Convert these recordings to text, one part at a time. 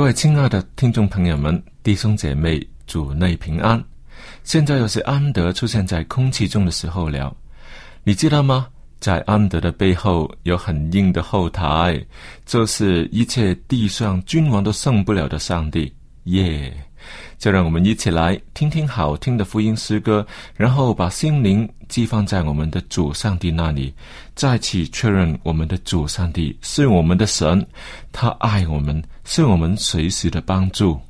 各位亲爱的听众朋友们、弟兄姐妹，主内平安！现在又是安德出现在空气中的时候了。你知道吗？在安德的背后有很硬的后台，这是一切地上君王都胜不了的上帝。耶！就让我们一起来听听好听的福音诗歌，然后把心灵寄放在我们的主上帝那里，再次确认我们的主上帝是我们的神，他爱我们，是我们随时的帮助。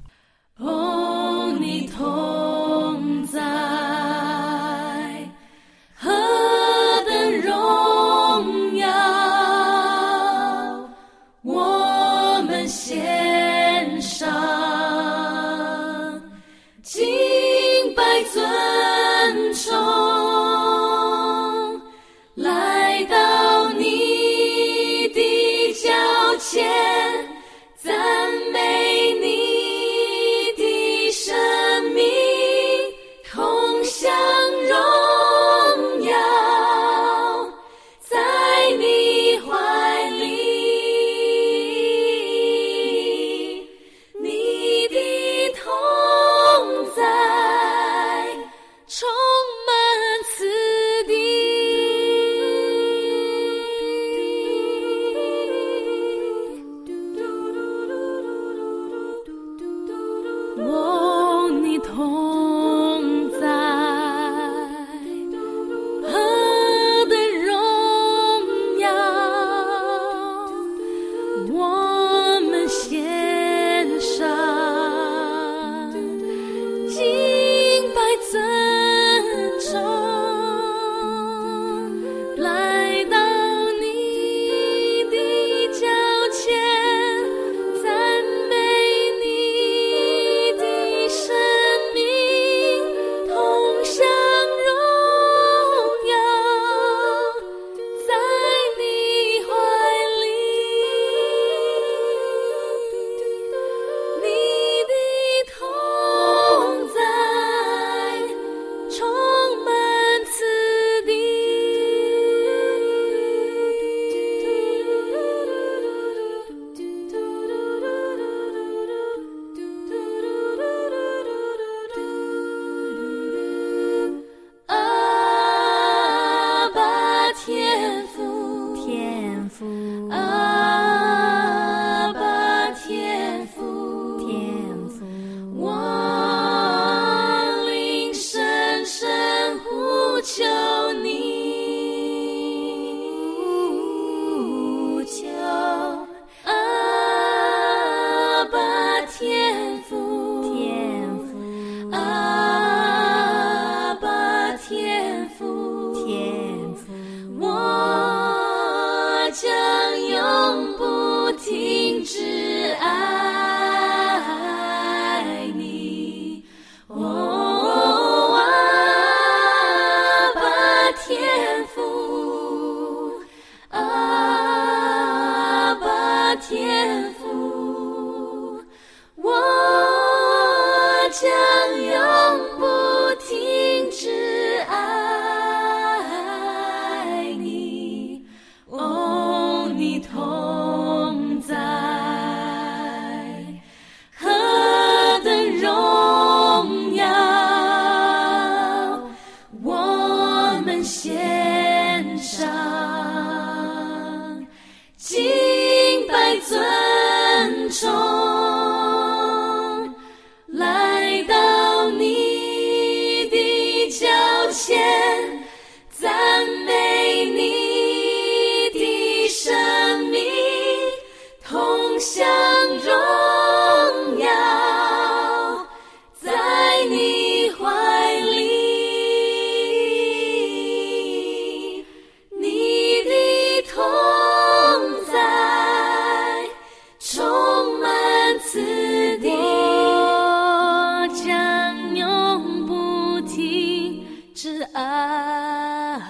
是爱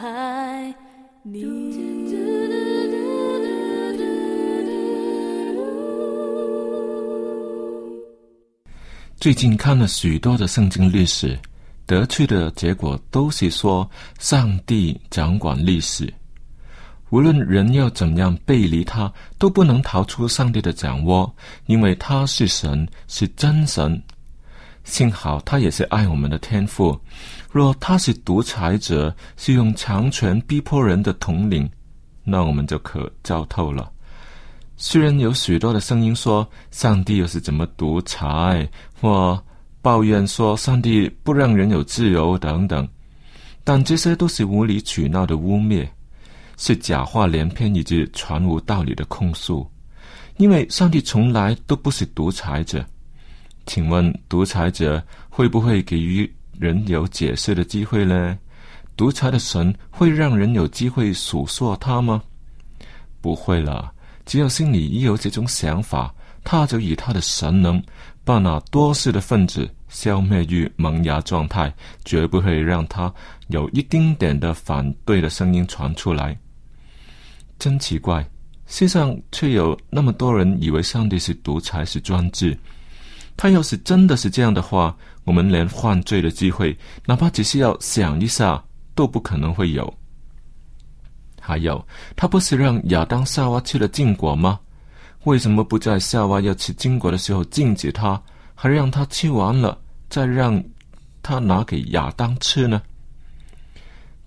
最近看了许多的圣经历史，得去的结果都是说上帝掌管历史，无论人要怎样背离他，都不能逃出上帝的掌握，因为他是神，是真神。幸好他也是爱我们的天父。若他是独裁者，是用强权逼迫人的统领，那我们就可糟透了。虽然有许多的声音说上帝又是怎么独裁，或抱怨说上帝不让人有自由等等，但这些都是无理取闹的污蔑，是假话连篇以及全无道理的控诉。因为上帝从来都不是独裁者。请问独裁者会不会给予人有解释的机会呢？独裁的神会让人有机会数说他吗？不会了。只要心里一有这种想法，他就以他的神能把那多事的分子消灭于萌芽状态，绝不会让他有一丁点的反对的声音传出来。真奇怪，世上却有那么多人以为上帝是独裁是专制。他要是真的是这样的话，我们连犯罪的机会，哪怕只是要想一下，都不可能会有。还有，他不是让亚当夏娃吃了禁果吗？为什么不在夏娃要吃禁果的时候禁止他，还让他吃完了再让他拿给亚当吃呢？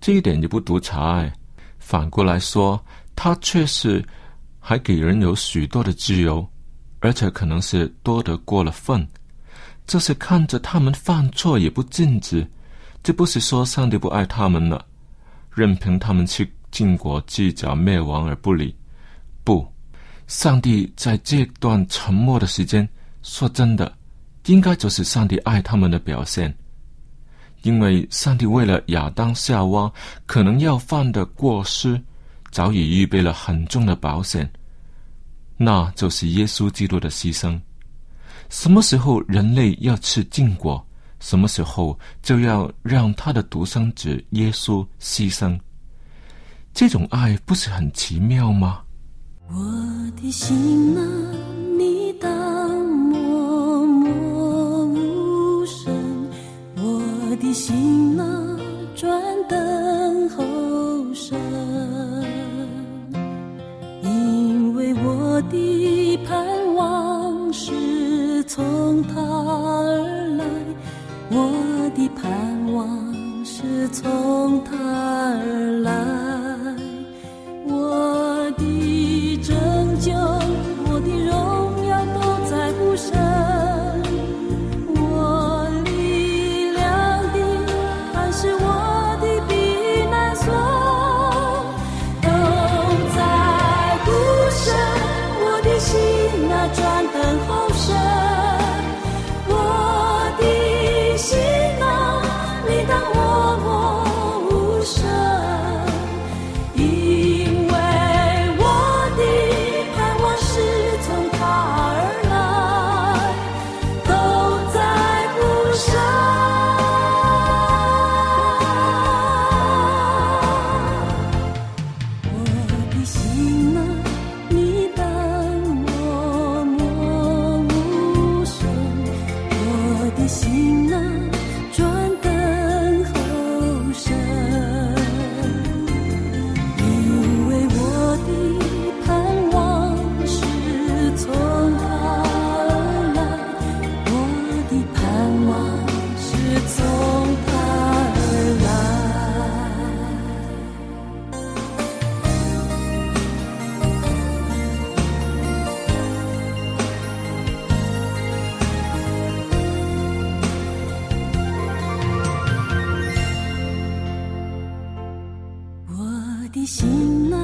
这一点也不独裁。反过来说，他确实还给人有许多的自由，而且可能是多得过了分。这是看着他们犯错也不禁止，这不是说上帝不爱他们了，任凭他们去。晋国计较灭亡而不理，不，上帝在这段沉默的时间，说真的，应该就是上帝爱他们的表现。因为上帝为了亚当夏娃可能要犯的过失，早已预备了很重的保险，那就是耶稣基督的牺牲。什么时候人类要吃禁果，什么时候就要让他的独生子耶稣牺牲。这种爱不是很奇妙吗？我的心啊，你当默默无声；我的心的心暖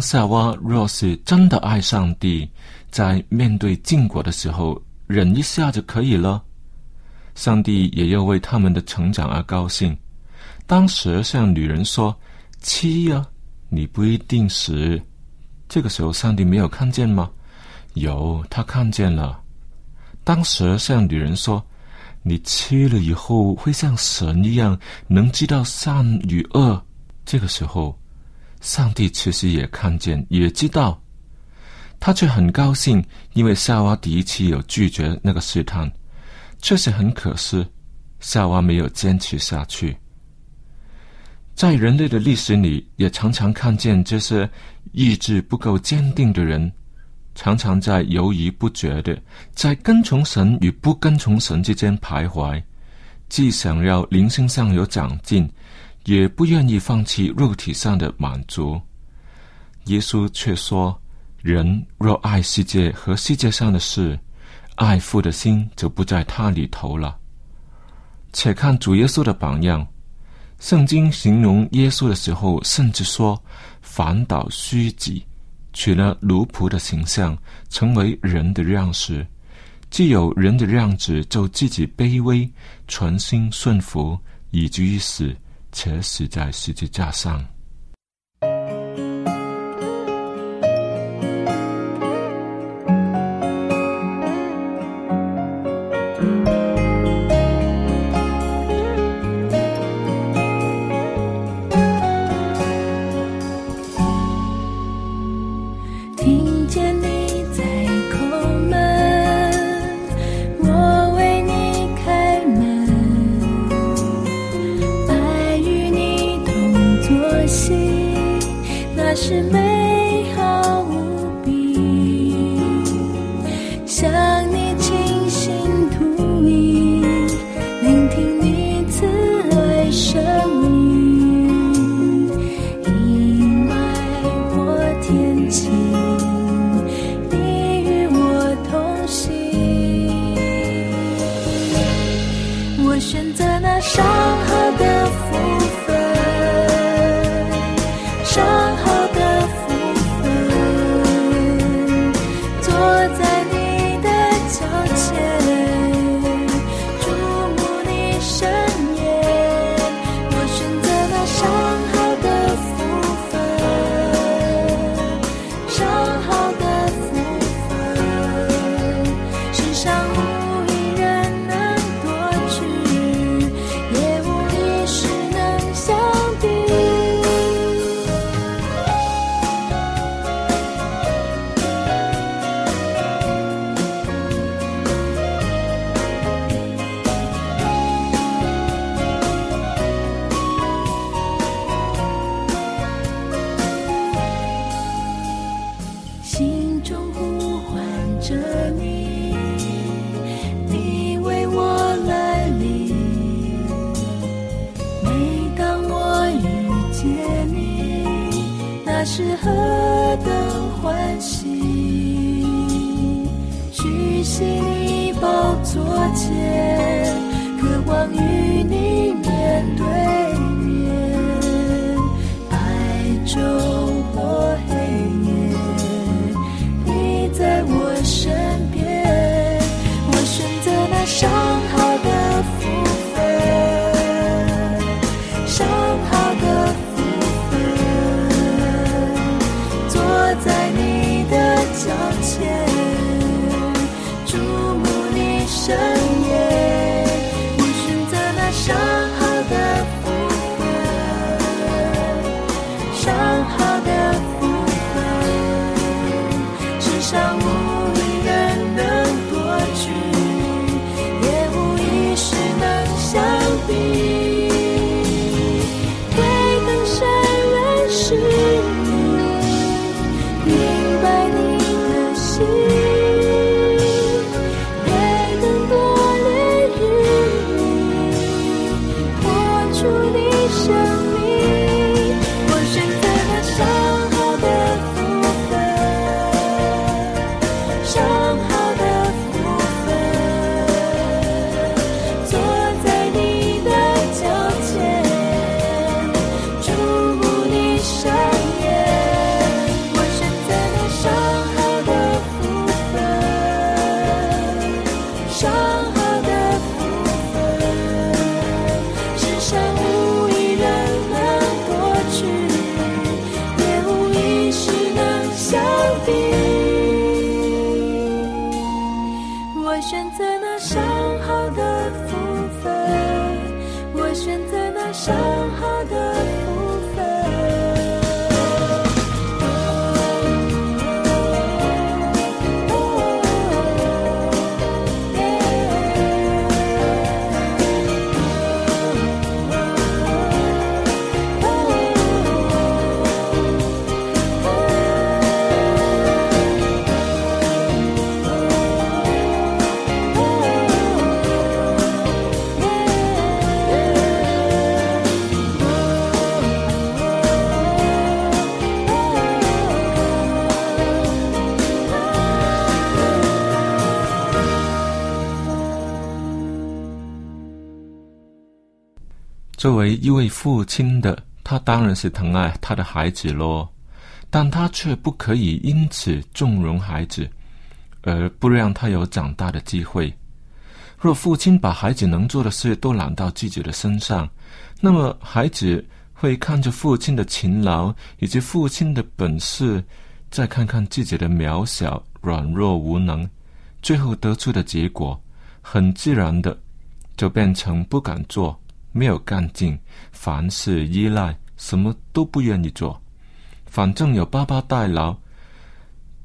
夏娃若是真的爱上帝，在面对禁果的时候忍一下就可以了，上帝也要为他们的成长而高兴。当时向女人说：“妻呀，你不一定死。”这个时候，上帝没有看见吗？有，他看见了。当时向女人说：“你吃了以后会像神一样，能知道善与恶。”这个时候，上帝其实也看见，也知道，他却很高兴，因为夏娃第一次有拒绝那个试探，确实很可惜，夏娃没有坚持下去。在人类的历史里，也常常看见这些意志不够坚定的人，常常在犹豫不决的，在跟从神与不跟从神之间徘徊，既想要灵性上有长进，也不愿意放弃肉体上的满足。耶稣却说：“人若爱世界和世界上的事，爱父的心就不在他里头了。”且看主耶稣的榜样。圣经形容耶稣的时候，甚至说：“反倒虚己，取了奴仆的形象，成为人的样式。既有人的样子，就自己卑微，存心顺服，以至于死，且死在十字架上。”作为一位父亲的，他当然是疼爱他的孩子咯，但他却不可以因此纵容孩子，而不让他有长大的机会。若父亲把孩子能做的事都揽到自己的身上，那么孩子会看着父亲的勤劳以及父亲的本事，再看看自己的渺小、软弱、无能，最后得出的结果，很自然的就变成不敢做。没有干劲，凡事依赖，什么都不愿意做。反正有爸爸代劳，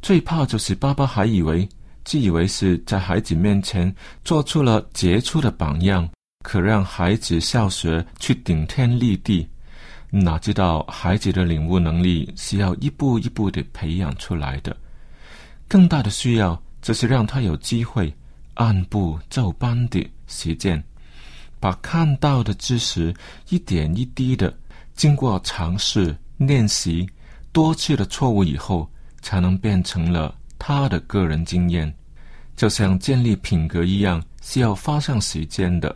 最怕就是爸爸还以为自以为是在孩子面前做出了杰出的榜样，可让孩子效学去顶天立地。哪知道孩子的领悟能力是要一步一步的培养出来的，更大的需要则是让他有机会按部就班的实践。把看到的知识一点一滴的经过尝试、练习多次的错误以后，才能变成了他的个人经验。就像建立品格一样，是要花上时间的。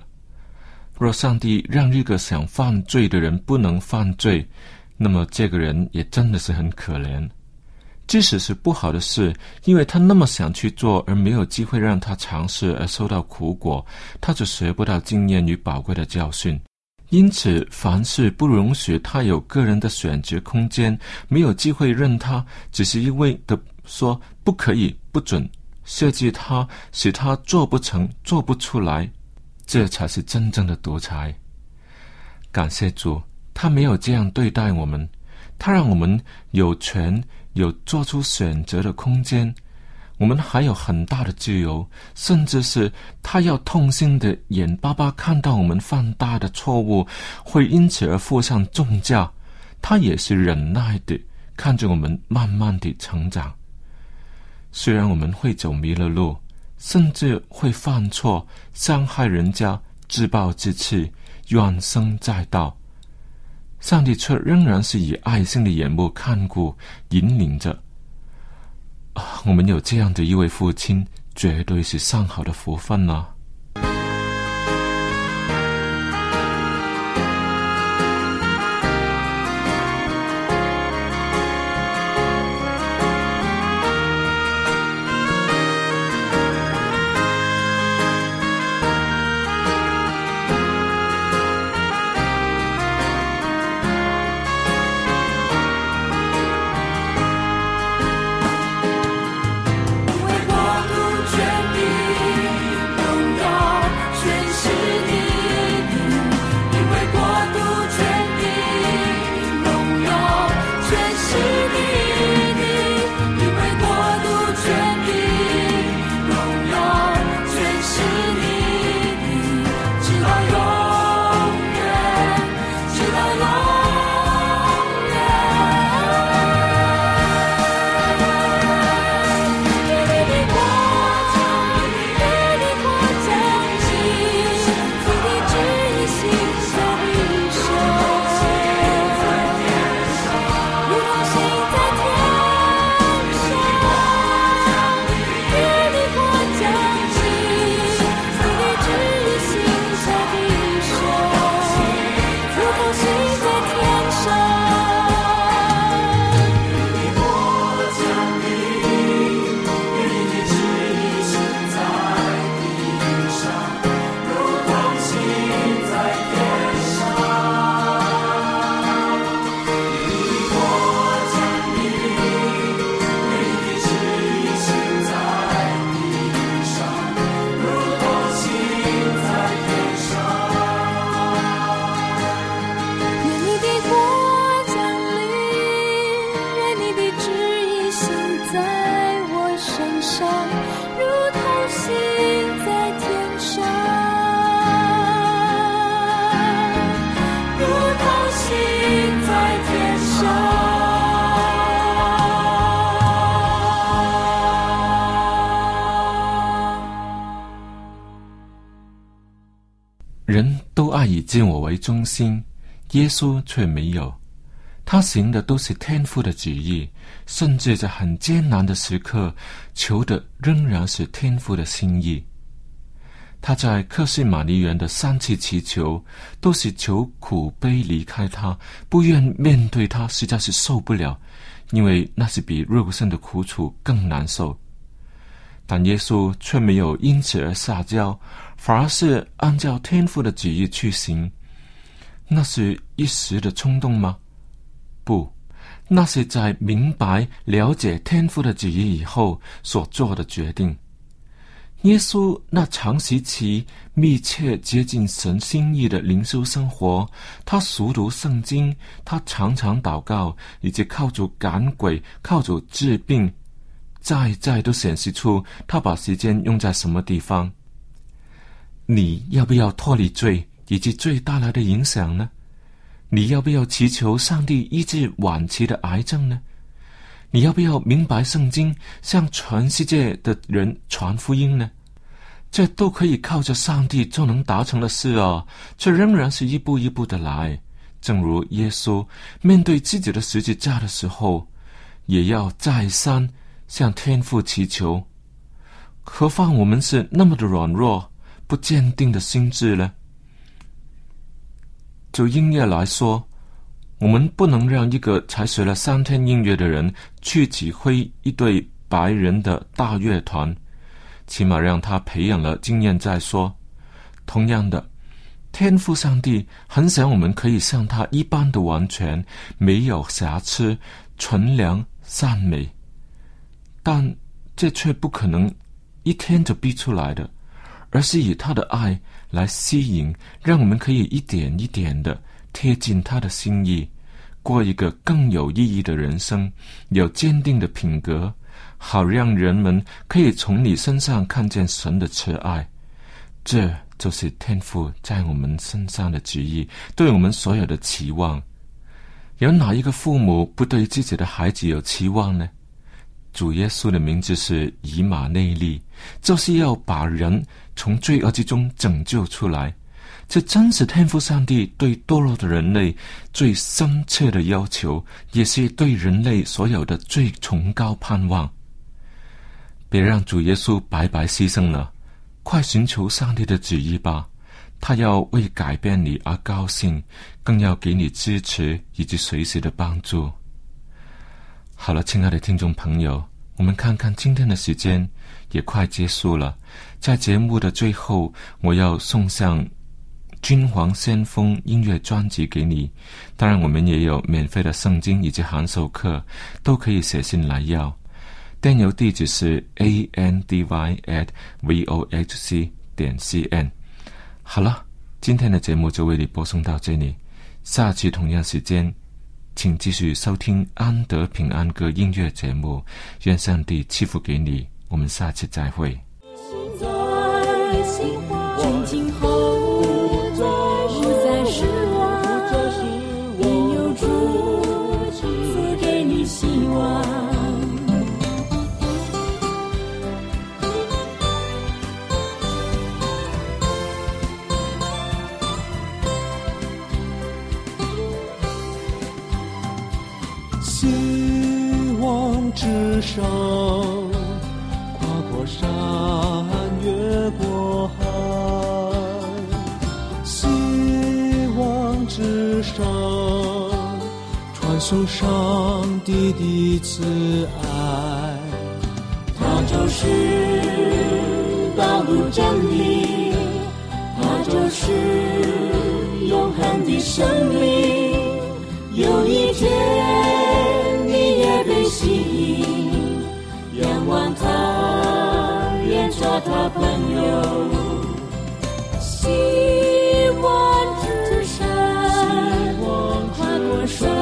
若上帝让一个想犯罪的人不能犯罪，那么这个人也真的是很可怜。即使是不好的事，因为他那么想去做，而没有机会让他尝试，而受到苦果，他就学不到经验与宝贵的教训。因此，凡事不容许他有个人的选择空间，没有机会任他，只是一味的说不可以、不准，设计他，使他做不成、做不出来，这才是真正的独裁。感谢主，他没有这样对待我们，他让我们有权。有做出选择的空间，我们还有很大的自由，甚至是他要痛心的眼巴巴看到我们犯大的错误，会因此而付上重价。他也是忍耐的看着我们慢慢的成长。虽然我们会走迷了路，甚至会犯错，伤害人家，自暴自弃，怨声载道。上帝却仍然是以爱心的眼目看顾、引领着。啊，我们有这样的一位父亲，绝对是上好的福分人都爱。以自我为中心，耶稣却没有。他行的都是天父的旨意，甚至在很艰难的时刻，求的仍然是天父的心意。他在克西玛尼园的三次祈求，都是求苦悲离开他，不愿面对他，实在是受不了，因为那是比肉身的苦楚更难受。但耶稣却没有因此而撒娇，反而是按照天父的旨意去行。那是一时的冲动吗？不，那是在明白了解天父的旨意以后所做的决定。耶稣那长时期密切接近神心意的灵修生活，他熟读圣经，他常常祷告，以及靠主赶鬼、靠主治病。再再都显示出他把时间用在什么地方。你要不要脱离罪以及罪带来的影响呢？你要不要祈求上帝医治晚期的癌症呢？你要不要明白圣经，向全世界的人传福音呢？这都可以靠着上帝就能达成的事啊！却仍然是一步一步的来。正如耶稣面对自己的十字架的时候，也要再三。向天父祈求，何况我们是那么的软弱、不坚定的心智呢？就音乐来说，我们不能让一个才学了三天音乐的人去指挥一对白人的大乐团，起码让他培养了经验再说。同样的，天赋上帝很想我们可以像他一般的完全，没有瑕疵、纯良、善美。但这却不可能一天就逼出来的，而是以他的爱来吸引，让我们可以一点一点的贴近他的心意，过一个更有意义的人生，有坚定的品格，好让人们可以从你身上看见神的慈爱。这就是天父在我们身上的旨意，对我们所有的期望。有哪一个父母不对自己的孩子有期望呢？主耶稣的名字是以马内利，就是要把人从罪恶之中拯救出来。这真是天赋上帝对堕落的人类最深切的要求，也是对人类所有的最崇高盼望。别让主耶稣白白牺牲了，快寻求上帝的旨意吧！他要为改变你而高兴，更要给你支持以及随时的帮助。好了，亲爱的听众朋友，我们看看今天的时间也快结束了。在节目的最后，我要送上《君皇先锋》音乐专辑给你。当然，我们也有免费的圣经以及函授课，都可以写信来要。电邮地址是 a n d y at v o h c 点 c n。好了，今天的节目就为你播送到这里，下期同样时间。请继续收听安德平安歌音乐节目，愿上帝赐福给你。我们下期再会。上他朋友。希望之山，过山。